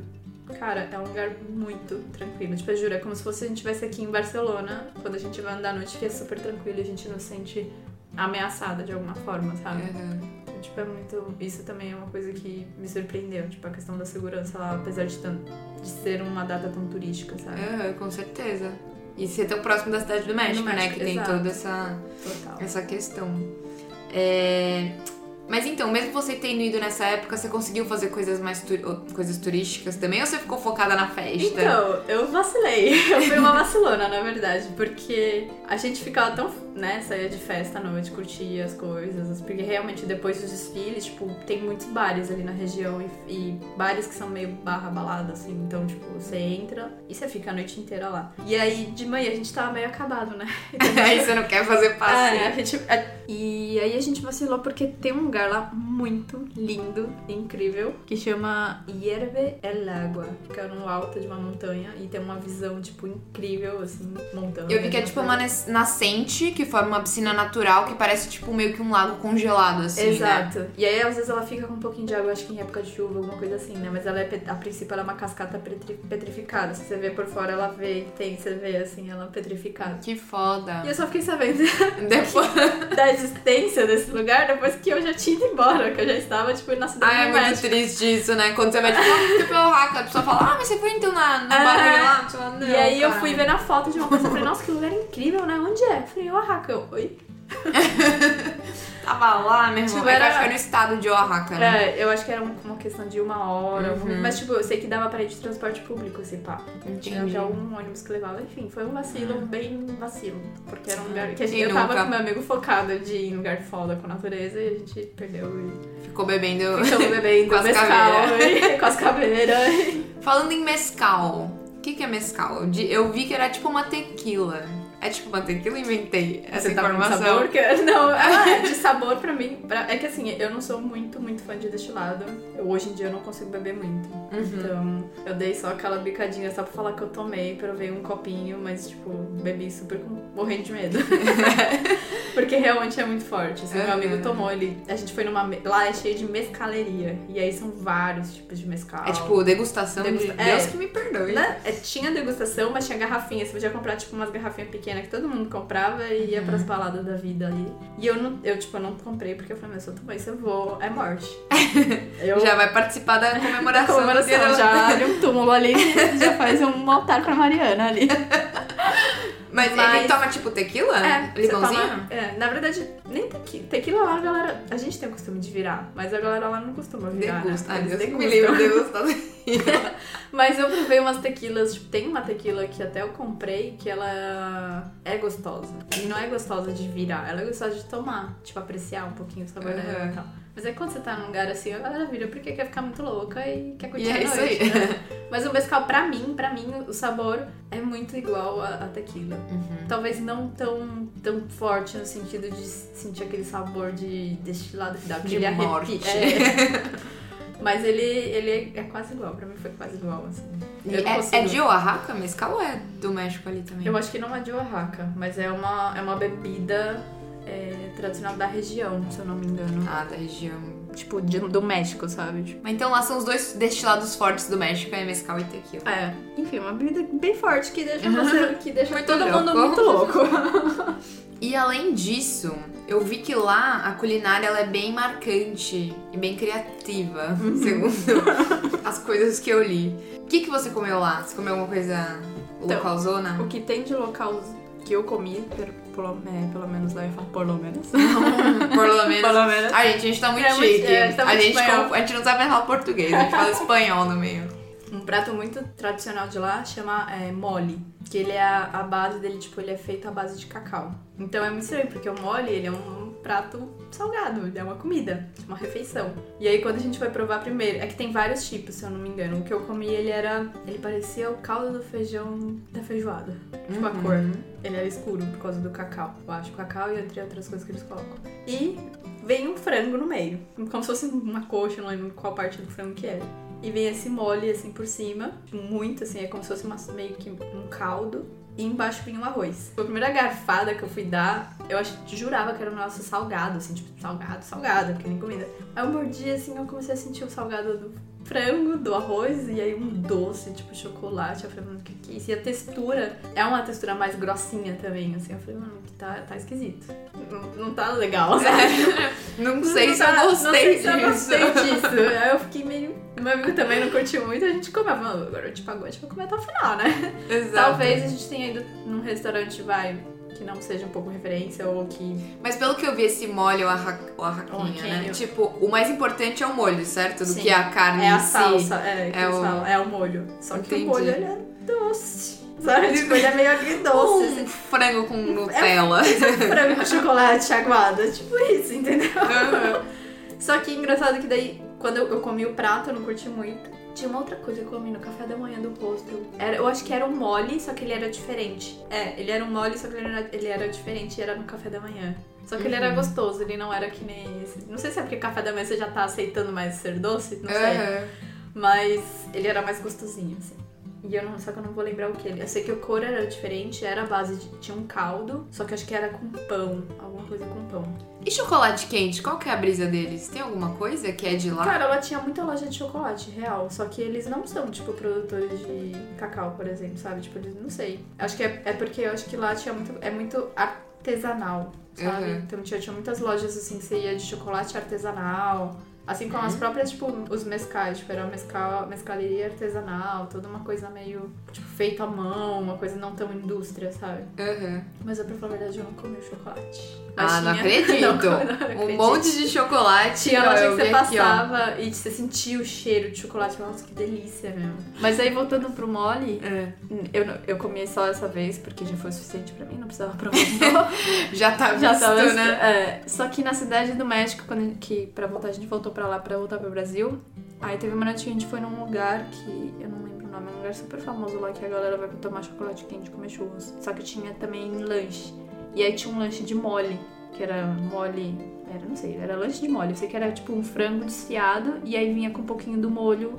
Cara, é um lugar muito tranquilo. Tipo, eu juro, é como se fosse a gente estivesse aqui em Barcelona, quando a gente vai andar à noite, que é super tranquilo e a gente não se sente ameaçada de alguma forma, sabe? Uhum. Então, tipo, é muito. Isso também é uma coisa que me surpreendeu. Tipo, a questão da segurança lá, apesar de, tan- de ser uma data tão turística, sabe? Uhum, com certeza. E ser tão próximo da cidade do México, né? México, Que tem exato. toda essa, Total. essa questão. É... Mas então, mesmo você tendo ido nessa época, você conseguiu fazer coisas mais tu- coisas turísticas também ou você ficou focada na festa? Então, eu vacilei. Eu fui uma vacilona, na verdade, porque a gente ficava tão, né, saía de festa à noite, curtia as coisas, porque realmente depois dos desfiles, tipo, tem muitos bares ali na região e, e bares que são meio barra balada, assim, então, tipo, você entra e você fica a noite inteira lá. E aí, de manhã, a gente tava meio acabado, né? Aí você não quer fazer É, a gente, a- e aí a gente vacilou porque tem um lugar lá muito lindo, incrível, que chama Hierve el Agua, é no alto de uma montanha e tem uma visão, tipo, incrível, assim, montanha. Eu vi que é tipo uma nas- nascente que forma uma piscina natural que parece tipo meio que um lago congelado, assim, né? Exato. E aí, às vezes, ela fica com um pouquinho de água, acho que em época de chuva, alguma coisa assim, né? Mas ela é, a princípio, ela é uma cascata petri- petrificada. Se você vê por fora, ela vê, tem, você vê, assim, ela petrificada. Que foda. E eu só fiquei sabendo Depois... da existência desse lugar depois que eu já tinha ido embora, que eu já estava, tipo, na cidade Ah, é muito México. triste isso, né? Quando você vai tipo, ah, pelo Oaxaca, a pessoa fala, ah, mas você foi então na, no É. bagulho lá? Não, E aí eu cara. fui ver na foto de uma pessoa e falei, nossa, que lugar incrível, né? Onde é? Eu falei, Oaxaca. Eu, oi? Tava lá, meu irmão. Tipo, É era- que foi no estado de Oaxaca, né? É, eu acho que era uma, questão de uma hora. Uhum. Mas, tipo, eu sei que dava pra ir de transporte público, esse pá. Tinha até algum ônibus que levava. Enfim, foi um vacilo, bem vacilo. Porque era um lugar que a gente, eu tava com meu amigo focado de ir em lugar foda com a natureza e a gente perdeu e Ficou bebendo. ficamos bebendo Com as mescal e- com as caveiras. Falando em mescal, o que, que é mescal? Eu vi que era tipo uma tequila. É tipo uma tequila? Inventei essa Você tá informação. sabor? Que... Não, ah, é, de sabor pra mim. pra- É que assim, eu não sou muito, muito fã de destilado. Eu, hoje em dia eu não consigo beber muito. Uhum. Então, eu dei só aquela bicadinha só pra falar que eu tomei, provei um copinho, mas tipo, bebi super morrendo de medo. Porque realmente é muito forte. Assim, meu Uhum. amigo tomou, ele. A gente foi numa. Lá é cheio de mescaleria. E aí são vários tipos de mescal. É tipo degustação Degusta- de Deus é. que me perdoe. Né? É, tinha degustação, mas tinha garrafinha. Você podia comprar, tipo, umas garrafinhas pequenas que todo mundo comprava e ia pras baladas da vida ali. E eu, não, eu tipo, eu não comprei porque eu falei, mas se eu tomar isso, eu vou. É morte. Eu, Já vai participar da comemoração. do comemoração, da- já abre um túmulo ali, já faz um altar pra Mariana ali. Mas, Mas- ele toma tipo tequila? É, Limãozinho? toma- é, na verdade, nem tequila. Tequila lá, a galera. A gente tem o costume de virar, mas a galera lá não costuma virar. Degusta. Né? Ai, Eles Deus que me degustam. livre degustar. Mas eu provei umas tequilas, tipo, tem uma tequila que até eu comprei que ela é gostosa. E não é gostosa de virar, ela é gostosa de tomar, tipo, apreciar um pouquinho o sabor Uhum. dela e tal. Mas aí quando você tá num lugar assim, a galera vira porque quer ficar muito louca e quer curtir E é a noite, né? Mas o mescal, pra mim, pra mim, o sabor é muito igual a, a tequila. Uhum. Talvez não tão, tão forte no sentido de sentir aquele sabor de destilado que dá De arrepio. morte. É. Mas ele, ele é quase igual, pra mim foi quase igual, assim. É, é de Oaxaca mescal ou é do México ali também? Eu acho que não é de Oaxaca, mas é uma, é uma bebida é tradicional da região, se eu não me engano. Ah, da região. Tipo, de- do México, sabe? Tipo, Mas então lá são os dois destilados fortes do México, é mescal e tequila. é, enfim, uma bebida bem forte que deixa você, que deixa Muito todo mundo louco. muito louco. E além disso, eu vi que lá a culinária ela é bem marcante e bem criativa, segundo as coisas que eu li. O que, que você comeu lá? Você comeu alguma coisa Então, localzona? O que tem de local que eu comi, pelo, é, pelo menos lá eu falo por lo menos. Por lo menos. Pelo menos. Ai, gente, a gente tá muito É muito- chique. é, a gente tá a, muito gente espanhol. com- a gente não sabe falar português, a gente fala espanhol no meio. Um prato muito tradicional de lá chama é, mole. Que ele é a, a base dele, tipo, ele é feito à base de cacau. Então é muito estranho, porque o mole, ele é um prato salgado, é uma comida, uma refeição. E aí quando a gente vai provar primeiro, é que tem vários tipos, se eu não me engano. O que eu comi, ele era, ele parecia o caldo do feijão da feijoada. Tipo a Uhum. cor. Ele era escuro por causa do cacau. Eu acho cacau e entre outras coisas que eles colocam. E vem um frango no meio. Como se fosse uma coxa, não lembro qual parte do frango que era. E vem esse mole assim por cima, muito assim, é como se fosse uma- meio que um caldo. E embaixo vinha um arroz. Foi a primeira garfada que eu fui dar, eu acho, jurava que era um negócio salgado, assim, tipo, salgado, salgado, porque nem comida. Aí eu mordi assim, eu comecei a sentir o salgado do frango, do arroz, e aí um doce, tipo chocolate. Eu falei, mano, o que que é isso? E a textura é uma textura mais grossinha também, assim. Eu falei, mano, que tá, tá esquisito. Não, não tá legal, sabe? Não sei Não se tá- eu gostei não sei disso. se eu gostei disso. Aí eu fiquei meio. Meu amigo também não curtiu muito, a gente comeu. Mano, agora eu te pagou, a gente vai comer até o final, né? Exato. Talvez a gente tenha ido num restaurante, vai, que não seja um pouco referência ou que. Mas pelo que eu vi, esse molho, o arra- o arraquinha, né? Arraquinho. Tipo, o mais importante é o molho, certo? Do Sim. que a carne É a em si. salsa, é, É o- é o molho. Só que Entendi. o molho ele é doce. Sabe? Tipo, ele é meio agridoce. Um assim. frango com Nutella. frango com chocolate aguado. É tipo isso, entendeu? Só que engraçado que daí, quando eu, eu comi o prato, eu não curti muito. Tinha uma outra coisa que eu comi no café da manhã do hostel. Era, eu acho que era um mole, só que ele era diferente. É, ele era um mole, só que ele era, ele era diferente e era no café da manhã. Só que ele era Uhum. gostoso, ele não era que nem esse. Não sei se é porque café da manhã você já tá aceitando mais ser doce, não sei. Aham. Mas ele era mais gostosinho, assim. E eu não, só que eu não vou lembrar o que. Eu sei que o cor era diferente, era a base de. Tinha um caldo, só que acho que era com pão. Alguma coisa com pão. E chocolate quente, qual que é a brisa deles? Tem alguma coisa que é de lá? Cara, ela tinha muita loja de chocolate, real. Só que eles não são, tipo, produtores de cacau, por exemplo, sabe? Tipo, eles não sei. Acho que é, é porque eu acho que lá tinha muito. É muito artesanal, sabe? Uhum. Então tinha, tinha muitas lojas assim que você ia de chocolate artesanal. Assim como as próprias, tipo, os mescais, tipo, era mescal, mescaleria artesanal, toda uma coisa meio, tipo, feita à mão, uma coisa não tão indústria, sabe? Aham. Mas eu, pra falar a verdade, eu não comi o chocolate. Ah, não acredito. Não, não Um acredito. monte de chocolate. Loja eu que você vi aqui, passava e você sentia o cheiro de chocolate. Nossa, que delícia mesmo. Mas aí, voltando pro mole, É. eu, não- eu comi só essa vez, porque já foi o suficiente pra mim, não precisava provar. Já tá visto, já tava, né? é, só que na cidade do México, quando que pra voltar, a gente voltou pra lá pra voltar pro Brasil. Aí teve uma noite que a gente foi num lugar que eu não lembro o nome, é um lugar super famoso lá que a galera vai tomar chocolate quente e comer churros. Só que tinha também lanche. E aí tinha um lanche de mole, que era mole. Era, não sei, era lanche de mole. Eu sei que era tipo um frango desfiado e aí vinha com um pouquinho do molho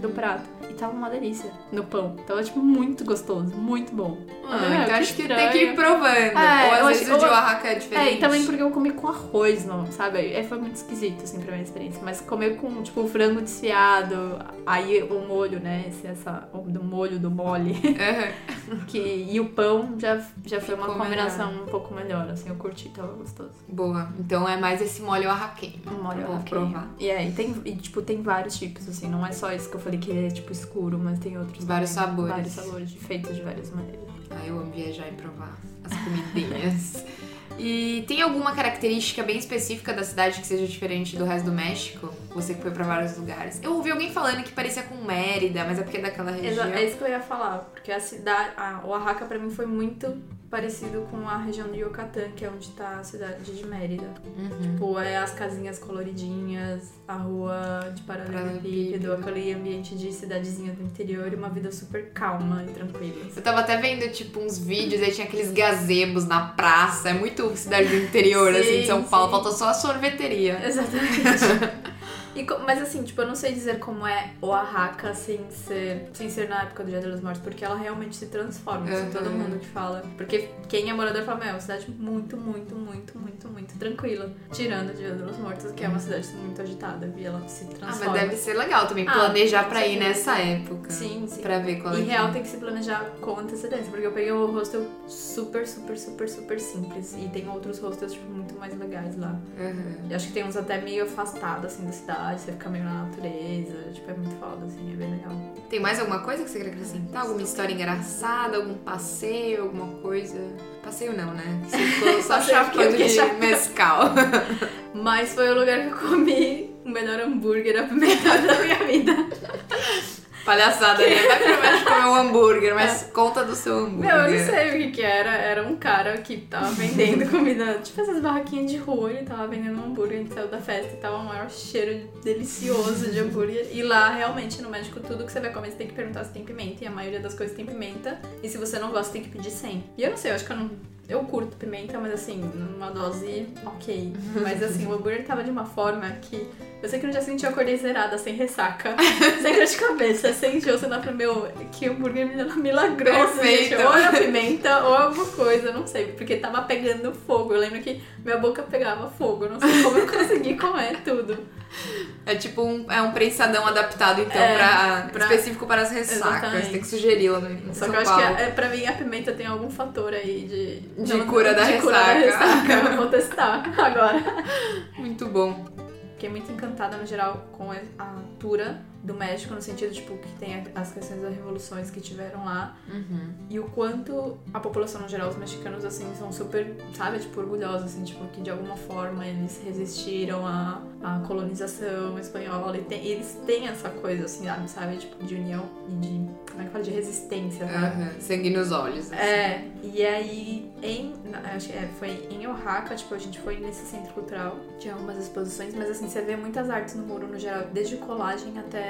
do prato. E tava uma delícia no pão. Tava, tipo, muito gostoso, muito bom. Ah, É, então que acho que tem estranho. que ir provando. É, ou às vezes o de Oaxaca é diferente. É, e também porque eu comi com arroz, não, sabe? Aí foi muito esquisito, assim, pra minha experiência. Mas comer com, tipo, frango desfiado, aí o molho, né? Esse, essa, o do molho do mole. Aham. que, e o pão já, já foi uma combinação um pouco melhor, assim. Eu curti, tava gostoso. Boa. Então é mais esse molho oaxaquenho. Um molho Vou provar. E é, e tem, e, tipo, tem vários tipos, assim. Não é só esse que eu falei que é, tipo, escuro, mas tem outros Vários também. sabores. Vários sabores, feitos de várias maneiras. Ah, eu amo viajar e provar as comidinhas. e tem alguma característica bem específica da cidade que seja diferente do resto do México? Você que foi pra vários lugares. Eu ouvi alguém falando que parecia com Mérida, mas é porque é daquela região. É isso que eu ia falar, porque a cidade, a Oaxaca pra mim foi muito parecido com a região de Yucatán, que é onde tá a cidade de Mérida. Uhum. Tipo, é as casinhas coloridinhas, a rua de paralelepípedo, aquele ambiente de cidadezinha do interior e uma vida super calma e tranquila. Eu tava até vendo, tipo, uns vídeos, aí tinha aqueles gazebos na praça. É muito cidade do interior, Sim, assim, de São Paulo. sim. Falta só a sorveteria. Exatamente. E mas assim, tipo, eu não sei dizer como é Oaxaca sem ser, sem ser na época do Dia dos Mortos, porque ela realmente se transforma. Uhum. todo mundo que fala. Porque quem é morador fala, é uma cidade muito, muito, muito, muito, muito tranquila. Tirando o Dia dos Mortos, que é uma cidade muito agitada, e ela se Ah, transforma. mas deve ser legal também Ah, planejar com pra ir nessa época. Sim, sim. Pra ver qual é Em real é. tem que se planejar com antecedência, porque eu peguei um hostel super, super, super, super simples. E tem outros hostels, tipo, muito mais legais lá. Uhum. E acho que tem uns até meio afastados, assim, da cidade, você fica meio na natureza, tipo, é muito foda, assim, é bem legal. Tem mais alguma coisa que você quer acrescentar? Alguma história engraçada? Algum passeio? Alguma coisa? Passeio não, né? Você ficou só chapando de chapando. mescal. Mas foi o lugar que eu comi o melhor hambúrguer apimentado da minha vida. Palhaçada, né? Vai pro México comer um hambúrguer, mas conta do seu hambúrguer. Meu, eu não sei o que que era. Era um cara que tava vendendo comida, tipo essas barraquinhas de rua, ele tava vendendo um hambúrguer, a gente saiu da festa e tava um maior cheiro delicioso de hambúrguer. E lá, realmente, no México, tudo que você vai comer, você tem que perguntar se tem pimenta. E a maioria das coisas tem pimenta. E se você não gosta, tem que pedir 100. E eu não sei, eu acho que eu não... Eu curto pimenta, mas assim, numa dose ok. Mas assim, o hambúrguer tava de uma forma que... Eu sei que no dia seguinte eu acordei zerada, sem ressaca, sem dor de cabeça, sem enjoo. Você não falou, meu, que hambúrguer milagroso, gente. Ou era pimenta ou alguma coisa, não sei. Porque tava pegando fogo. Eu lembro que minha boca pegava fogo. Eu não sei como eu consegui comer tudo. É tipo um, é um prensadão adaptado, então, É, pra, pra- específico para as ressacas. Exatamente. Tem que sugerir lá no Só São que eu acho Paulo. que, é, pra mim, a pimenta tem algum fator aí de... De cura da de cura da ressaca. ressaca. Eu vou testar agora. Muito bom. Fiquei muito encantada, no geral, com a altura do México, no sentido, tipo, que tem as questões das revoluções que tiveram lá. Uhum. E o quanto a população, no geral, os mexicanos, assim, são super, sabe, tipo, orgulhosos, assim, tipo, que de alguma forma eles resistiram à, à colonização espanhola. E tem- eles têm essa coisa, assim, sabe, tipo, de união e de, como é que fala, de resistência, sabe? Uhum. Sangue nos olhos. assim. É, e aí em. Acho que é, foi em Oaxaca, tipo, a gente foi nesse centro cultural, tinha algumas exposições, mas assim, você vê muitas artes no muro no geral, desde colagem até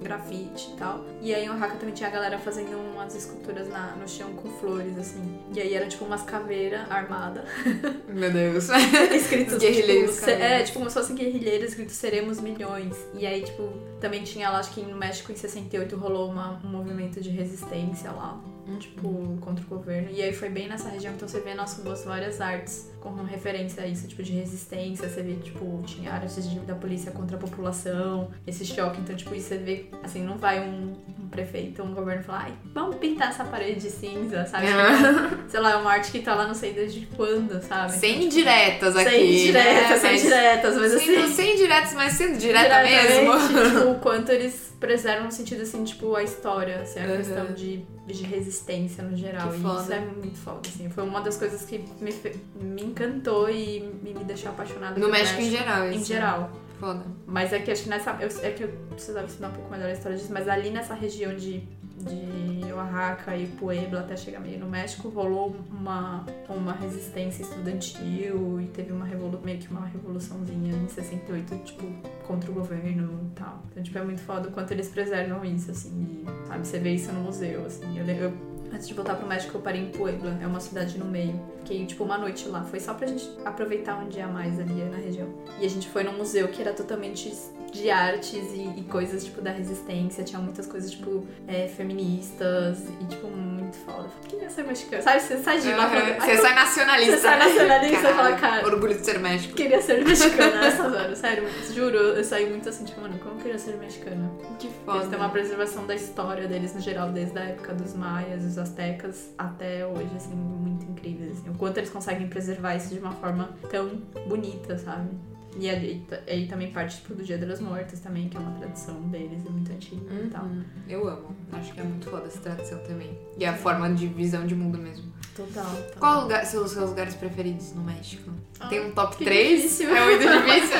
grafite e tal. E aí em Oaxaca também tinha a galera fazendo umas esculturas na, no chão com flores, assim. E aí era tipo umas caveiras armadas, Meu Deus. escritos Os guerrilheiros tipo, É, tipo como se fossem guerrilheiros escritos seremos milhões. E aí, tipo, também tinha lá, acho que no México em 68 rolou uma, um movimento de resistência lá tipo, contra o governo. E aí foi bem nessa região, então você vê nas ruas várias artes com referência a isso, tipo, de resistência. Você vê, tipo, tinha artes de- da polícia contra a população, esse choque. Então, tipo, isso você vê, assim, não vai um, um prefeito ou um governo falar, ai, vamos pintar essa parede de cinza, sabe? Tipo, sei lá, é uma arte que tá lá, não sei desde quando, sabe? Sem Então, diretas aqui. sem diretas, né? sem Mas diretas, mas assim. Sem diretas, mas sendo direta mesmo. Tipo, o quanto eles preservam no sentido assim, tipo, a história, assim, a Uhum. questão de, de resistência no geral. Que e foda. isso é muito foda, assim. Foi uma das coisas que me, me encantou e me, me deixou apaixonada No pelo México em geral, Em isso. geral. Foda. Mas é que acho que nessa. Eu, é que eu precisava estudar um pouco melhor a história disso, mas ali nessa região de, de Oaxaca e Puebla, até chegar meio no México, rolou uma, uma resistência estudantil e teve uma revolu meio que uma revoluçãozinha em 68, tipo, contra o governo e tal. Então, tipo, é muito foda o quanto eles preservam isso, assim, e, sabe? Você vê isso no museu, assim. Eu, eu, antes de voltar pro México, eu parei em Puebla, é uma cidade no meio. Fiquei, tipo, uma noite lá. Foi só pra gente aproveitar um dia a mais ali na região. E a gente foi num museu que era totalmente de artes e, e coisas, tipo, da resistência. Tinha muitas coisas, tipo, é, feministas e, tipo, muito foda. Queria ser mexicana. Sabe, você sai de lá Uhum. falando, Você "Ai, sai nacionalista. Você sai nacionalista e fala, cara- Orgulho de ser México. queria ser mexicana nessas horas. Sério, juro, eu saí muito assim, tipo, mano, como eu queria ser mexicana? Que Eles foda. têm uma preservação da história deles no geral, desde a época dos maias, dos astecas, até hoje, assim, muito incríveis. Assim. O quanto eles conseguem preservar isso de uma forma tão bonita, sabe? E aí, aí também parte tipo, do Dia das Mortas também, que é uma tradição deles, é muito antiga e tal. Uhum. Eu amo. Acho que é muito foda essa tradição também. E a forma de visão de mundo mesmo. Total. total. Qual lugar, são os seus lugares preferidos no México? Ah, Tem um top que 3? difícil. É muito difícil.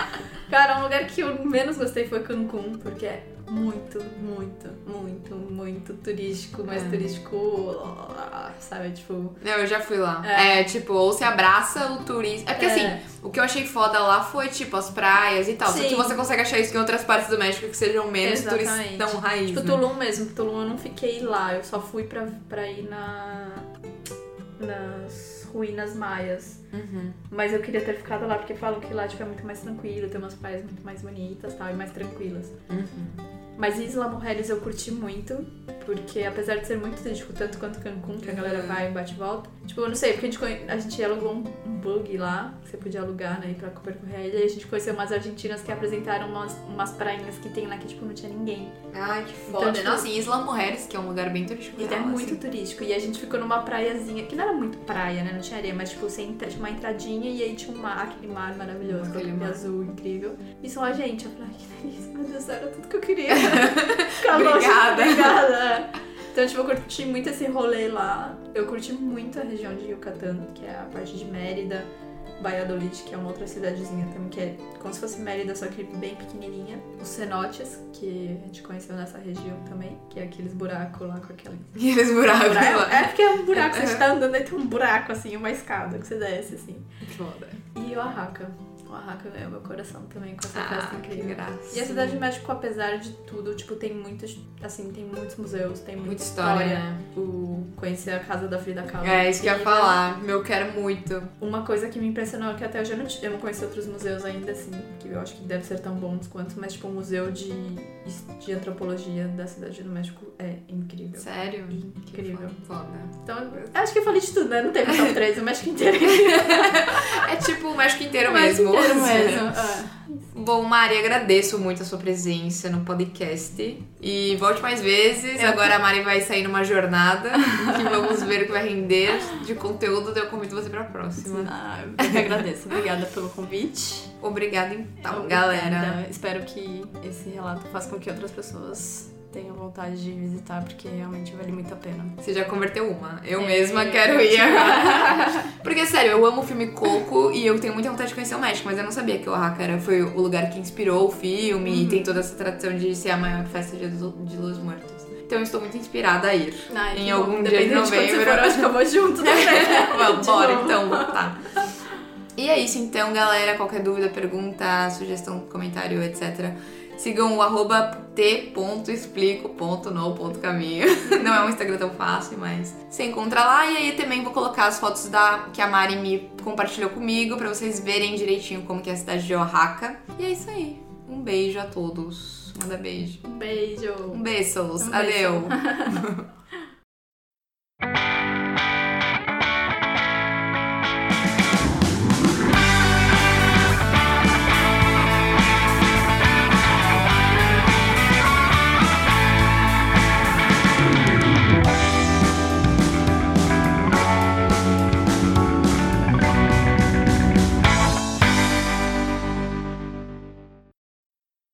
Cara, um lugar que eu menos gostei foi Cancún, porque é muito, muito, muito, muito turístico, mas É. turístico, sabe, tipo... Não, eu já fui lá. É. É, tipo, ou se abraça o turista. É porque É. assim, o que eu achei foda lá foi, tipo, as praias e tal. Só Sim. que você consegue achar isso em outras partes do México que sejam menos Exatamente. turistão raiz. Tipo, né? Tulum mesmo. Tulum eu não fiquei lá, eu só fui pra, pra ir na. nas ruínas maias. Uhum. Mas eu queria ter ficado lá porque falam que lá tipo, é muito mais tranquilo, tem umas praias muito mais bonitas tal, e mais tranquilas. Uhum. Mas Isla Mujeres eu curti muito, porque apesar de ser muito turístico, tanto quanto Cancún, que a galera Uhum. vai e bate e volta, tipo, eu não sei, porque a gente, a gente alugou um, bug lá, que você podia alugar, né, pra percorrer a ilha, e a gente conheceu umas argentinas que apresentaram umas, umas prainhas que tem lá que, tipo, não tinha ninguém. Ai, que Então, foda. tipo- Nossa, e Isla Mujeres, que é um lugar bem turístico. E é real, muito assim. turístico. E a gente ficou numa praiazinha, que não era muito praia, né? Não tinha areia, mas tipo, você entra, tinha uma entradinha e aí tinha um mar, aquele mar maravilhoso, aquele mar. azul incrível. E só a gente. Eu falei, ai, que delícia, meu Deus, era tudo que eu queria. Longe, Obrigada. Obrigada. Então, tipo, eu curti muito esse rolê lá. Eu curti muito a região de Yucatán, que é a parte de Mérida. Valladolid, que é uma outra cidadezinha também, que é como se fosse Mérida, só que bem pequenininha. Os cenotes, que a gente conheceu nessa região também, que é aqueles buracos lá com aquela E eles buracos lá. é porque é um buraco, você está andando e tem um buraco assim, uma escada que você desce assim. Foda. E Oaxaca. Oaxaca ganhou meu coração também com essa Ah, festa que incrível. graça. E a cidade de México, apesar de tudo, tipo, tem muitos, assim, tem muitos museus, tem muita, Muita história, né? O conhecer a casa da Frida Kahlo. É, isso que eu ia falar. Meu, quero muito. Uma coisa que me impressionou é que até hoje eu não, eu não conheci outros museus ainda, assim, que eu acho que deve ser tão bons quanto, mas tipo, o museu de, de antropologia da cidade do México é incrível. Sério? Incrível. Que Foda. Então, acho que eu falei de tudo, né? Não teve top 3, o México inteiro. É tipo o México inteiro O México mesmo. Mesmo. é. Bom, Mari, agradeço muito a sua presença no podcast. E volte mais vezes. Eu- Agora a Mari vai sair numa jornada que vamos ver o que vai render de conteúdo. Eu convido você pra próxima. Ah, eu que agradeço. Obrigada pelo convite. Obrigada, então, Obrigada. galera. Espero que esse relato faça com que outras pessoas tenham vontade de visitar, porque realmente vale muito a pena. Você já converteu uma. Eu É, mesma quero ir. Porque, sério, eu amo o filme Coco e eu tenho muita vontade de conhecer o México, mas eu não sabia que o Oaxaca era, foi o lugar que inspirou o filme e tem toda essa tradição de ser a maior festa de, de Los Muertos. Então eu estou muito inspirada a ir. Ai, Em algum bom. dia de novembro. for, eu acho que eu vou junto também. Vamos, bora novo. então, tá. E é isso então, galera. Qualquer dúvida, pergunta, sugestão, comentário, etc. Sigam o arroba t.explico.no.caminho. Não é um Instagram tão fácil, mas você encontra lá. E aí também vou colocar as fotos da que a Mari me compartilhou comigo pra vocês verem direitinho como que é a cidade de Oaxaca. E é isso aí. Um beijo a todos. Manda beijo. Um beijo. Um beijos. Um beijo. Adeu.